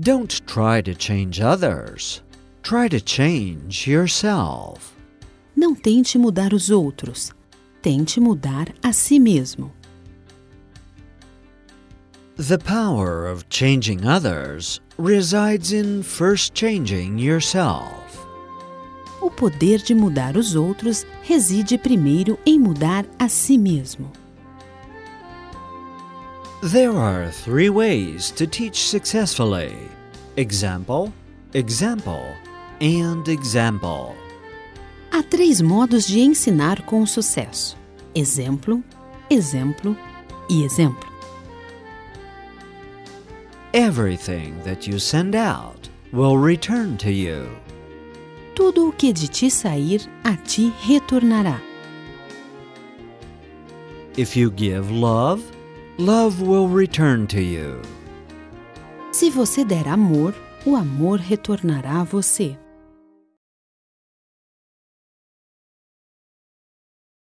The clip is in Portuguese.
Don't try to change others. Try to change yourself. Não tente mudar os outros. Tente mudar a si mesmo. The power of changing others resides in first changing yourself. O poder de mudar os outros reside primeiro em mudar a si mesmo. There are three ways to teach successfully example, example, and example. Há três modos de ensinar com sucesso: exemplo, exemplo e exemplo. Everything that you send out will return to you. Tudo o que de ti sair, a ti retornará. If you give love, love will return to you. Se você der amor, o amor retornará a você.